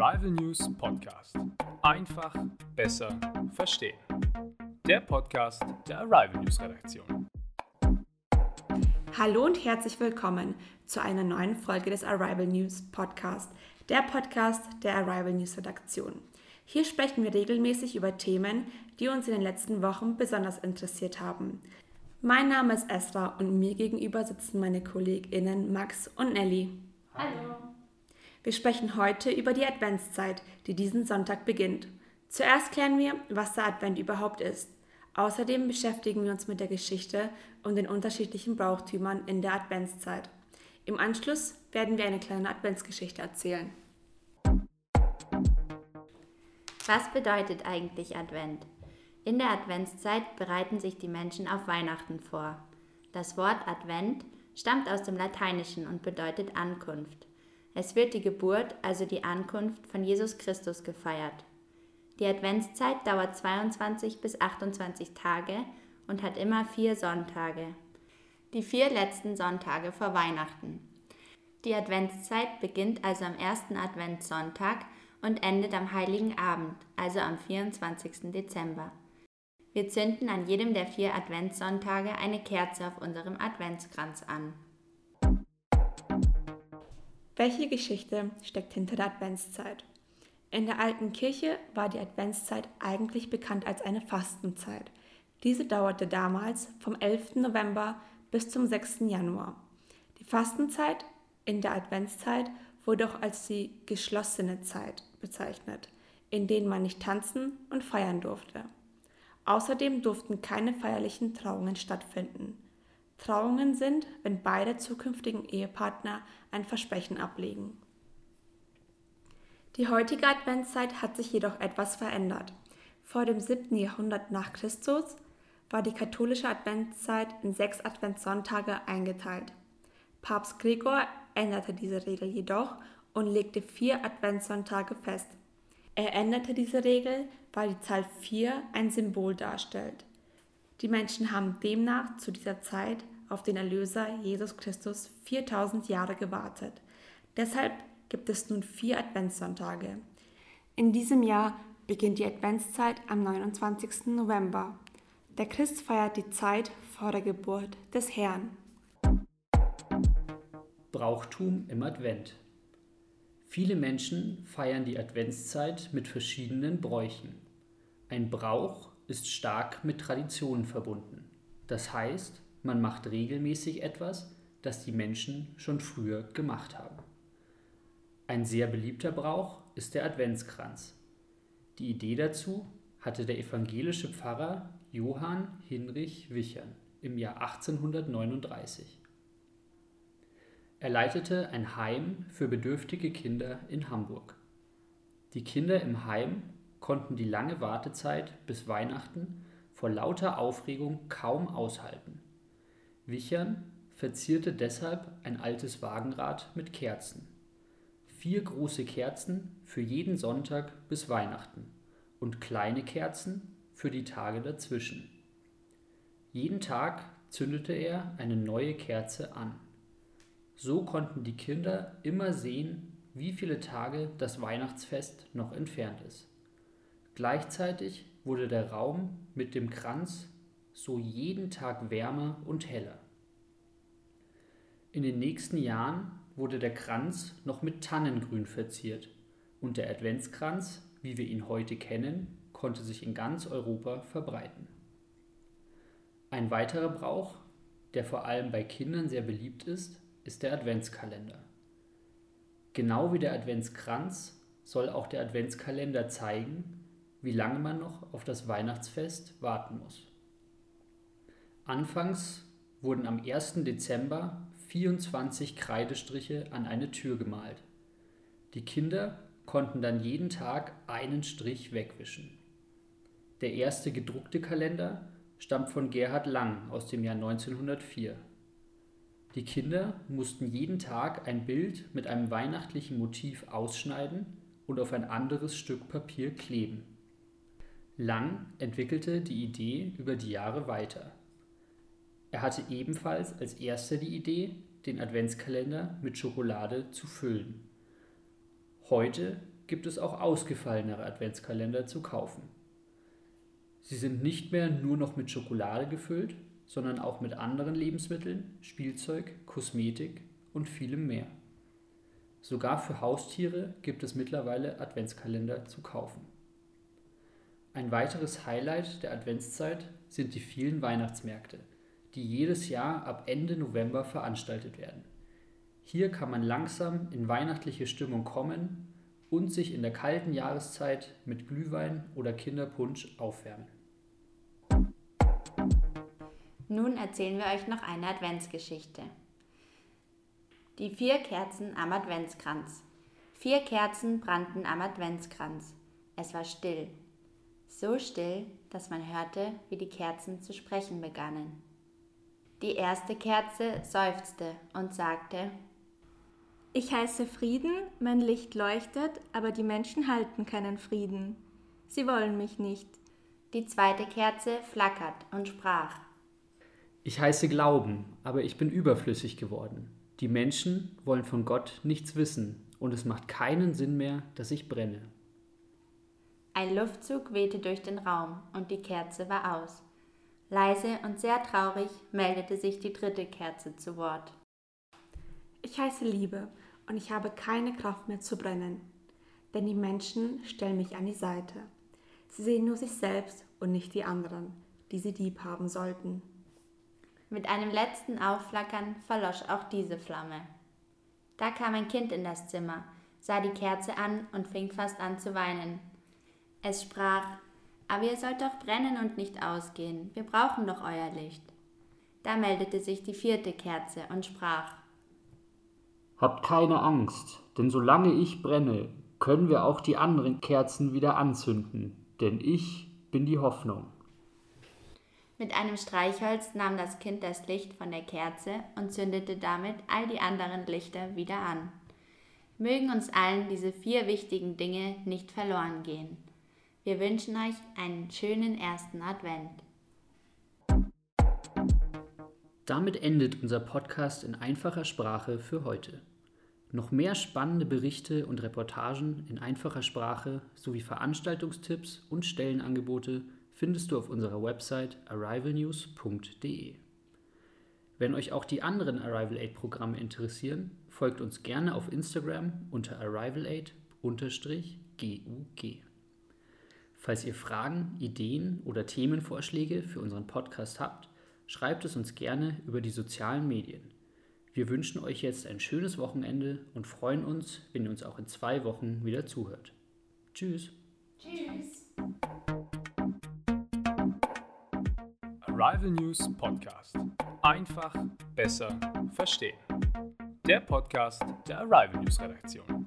Arrival News Podcast. Einfach, besser, verstehen. Der Podcast der Arrival News Redaktion. Hallo und herzlich willkommen zu einer neuen Folge des Arrival News Podcast, der Podcast der Arrival News Redaktion. Hier sprechen wir regelmäßig über Themen, die uns in den letzten Wochen besonders interessiert haben. Mein Name ist Esra und mir gegenüber sitzen meine KollegInnen Max und Nelly. Hallo. Wir sprechen heute über die Adventszeit, die diesen Sonntag beginnt. Zuerst klären wir, was der Advent überhaupt ist. Außerdem beschäftigen wir uns mit der Geschichte und den unterschiedlichen Brauchtümern in der Adventszeit. Im Anschluss werden wir eine kleine Adventsgeschichte erzählen. Was bedeutet eigentlich Advent? In der Adventszeit bereiten sich die Menschen auf Weihnachten vor. Das Wort Advent stammt aus dem Lateinischen und bedeutet Ankunft. Es wird die Geburt, also die Ankunft von Jesus Christus gefeiert. Die Adventszeit dauert 22 bis 28 Tage und hat immer vier Sonntage. Die vier letzten Sonntage vor Weihnachten. Die Adventszeit beginnt also am ersten Adventssonntag und endet am heiligen Abend, also am 24. Dezember. Wir zünden an jedem der vier Adventssonntage eine Kerze auf unserem Adventskranz an. Welche Geschichte steckt hinter der Adventszeit? In der alten Kirche war die Adventszeit eigentlich bekannt als eine Fastenzeit. Diese dauerte damals vom 11. November bis zum 6. Januar. Die Fastenzeit in der Adventszeit wurde auch als die geschlossene Zeit bezeichnet, in denen man nicht tanzen und feiern durfte. Außerdem durften keine feierlichen Trauungen stattfinden. Trauungen sind, wenn beide zukünftigen Ehepartner ein Versprechen ablegen. Die heutige Adventszeit hat sich jedoch etwas verändert. Vor dem 7. Jahrhundert nach Christus war die katholische Adventszeit in sechs Adventssonntage eingeteilt. Papst Gregor änderte diese Regel jedoch und legte vier Adventssonntage fest. Er änderte diese Regel, weil die Zahl 4 ein Symbol darstellt. Die Menschen haben demnach zu dieser Zeit auf den Erlöser Jesus Christus 4000 Jahre gewartet. Deshalb gibt es nun vier Adventssonntage. In diesem Jahr beginnt die Adventszeit am 29. November. Der Christ feiert die Zeit vor der Geburt des Herrn. Brauchtum im Advent. Viele Menschen feiern die Adventszeit mit verschiedenen Bräuchen. Ein Brauch ist stark mit Traditionen verbunden. Das heißt, man macht regelmäßig etwas, das die Menschen schon früher gemacht haben. Ein sehr beliebter Brauch ist der Adventskranz. Die Idee dazu hatte der evangelische Pfarrer Johann Hinrich Wichern im Jahr 1839. Er leitete ein Heim für bedürftige Kinder in Hamburg. Die Kinder im Heim konnten die lange Wartezeit bis Weihnachten vor lauter Aufregung kaum aushalten. Wichern verzierte deshalb ein altes Wagenrad mit Kerzen. Vier große Kerzen für jeden Sonntag bis Weihnachten und kleine Kerzen für die Tage dazwischen. Jeden Tag zündete er eine neue Kerze an. So konnten die Kinder immer sehen, wie viele Tage das Weihnachtsfest noch entfernt ist. Gleichzeitig wurde der Raum mit dem Kranz so jeden Tag wärmer und heller. In den nächsten Jahren wurde der Kranz noch mit Tannengrün verziert und der Adventskranz, wie wir ihn heute kennen, konnte sich in ganz Europa verbreiten. Ein weiterer Brauch, der vor allem bei Kindern sehr beliebt ist, ist der Adventskalender. Genau wie der Adventskranz soll auch der Adventskalender zeigen, wie lange man noch auf das Weihnachtsfest warten muss. Anfangs wurden am 1. Dezember 24 Kreidestriche an eine Tür gemalt. Die Kinder konnten dann jeden Tag einen Strich wegwischen. Der erste gedruckte Kalender stammt von Gerhard Lang aus dem Jahr 1904. Die Kinder mussten jeden Tag ein Bild mit einem weihnachtlichen Motiv ausschneiden und auf ein anderes Stück Papier kleben. Lang entwickelte die Idee über die Jahre weiter. Er hatte ebenfalls als erster die Idee, den Adventskalender mit Schokolade zu füllen. Heute gibt es auch ausgefallenere Adventskalender zu kaufen. Sie sind nicht mehr nur noch mit Schokolade gefüllt, sondern auch mit anderen Lebensmitteln, Spielzeug, Kosmetik und vielem mehr. Sogar für Haustiere gibt es mittlerweile Adventskalender zu kaufen. Ein weiteres Highlight der Adventszeit sind die vielen Weihnachtsmärkte, die jedes Jahr ab Ende November veranstaltet werden. Hier kann man langsam in weihnachtliche Stimmung kommen und sich in der kalten Jahreszeit mit Glühwein oder Kinderpunsch aufwärmen. Nun erzählen wir euch noch eine Adventsgeschichte. Die vier Kerzen am Adventskranz. Vier Kerzen brannten am Adventskranz. Es war still. So still, dass man hörte, wie die Kerzen zu sprechen begannen. Die erste Kerze seufzte und sagte, Ich heiße Frieden, mein Licht leuchtet, aber die Menschen halten keinen Frieden. Sie wollen mich nicht. Die zweite Kerze flackert und sprach, Ich heiße Glauben, aber ich bin überflüssig geworden. Die Menschen wollen von Gott nichts wissen und es macht keinen Sinn mehr, dass ich brenne. Ein Luftzug wehte durch den Raum und die Kerze war aus. Leise und sehr traurig meldete sich die dritte Kerze zu Wort. Ich heiße Liebe und ich habe keine Kraft mehr zu brennen. Denn die Menschen stellen mich an die Seite. Sie sehen nur sich selbst und nicht die anderen, die sie lieb haben sollten. Mit einem letzten Aufflackern verlosch auch diese Flamme. Da kam ein Kind in das Zimmer, sah die Kerze an und fing fast an zu weinen. Es sprach, aber ihr sollt doch brennen und nicht ausgehen, wir brauchen doch euer Licht. Da meldete sich die vierte Kerze und sprach, Habt keine Angst, denn solange ich brenne, können wir auch die anderen Kerzen wieder anzünden, denn ich bin die Hoffnung. Mit einem Streichholz nahm das Kind das Licht von der Kerze und zündete damit all die anderen Lichter wieder an. Mögen uns allen diese vier wichtigen Dinge nicht verloren gehen. Wir wünschen euch einen schönen ersten Advent. Damit endet unser Podcast in einfacher Sprache für heute. Noch mehr spannende Berichte und Reportagen in einfacher Sprache sowie Veranstaltungstipps und Stellenangebote findest du auf unserer Website arrivalnews.de. Wenn euch auch die anderen Arrival Aid Programme interessieren, folgt uns gerne auf Instagram unter arrivalaid-gug. Falls ihr Fragen, Ideen oder Themenvorschläge für unseren Podcast habt, schreibt es uns gerne über die sozialen Medien. Wir wünschen euch jetzt ein schönes Wochenende und freuen uns, wenn ihr uns auch in zwei Wochen wieder zuhört. Tschüss. Tschüss. Arrival News Podcast. Einfach besser verstehen. Der Podcast der Arrival News Redaktion.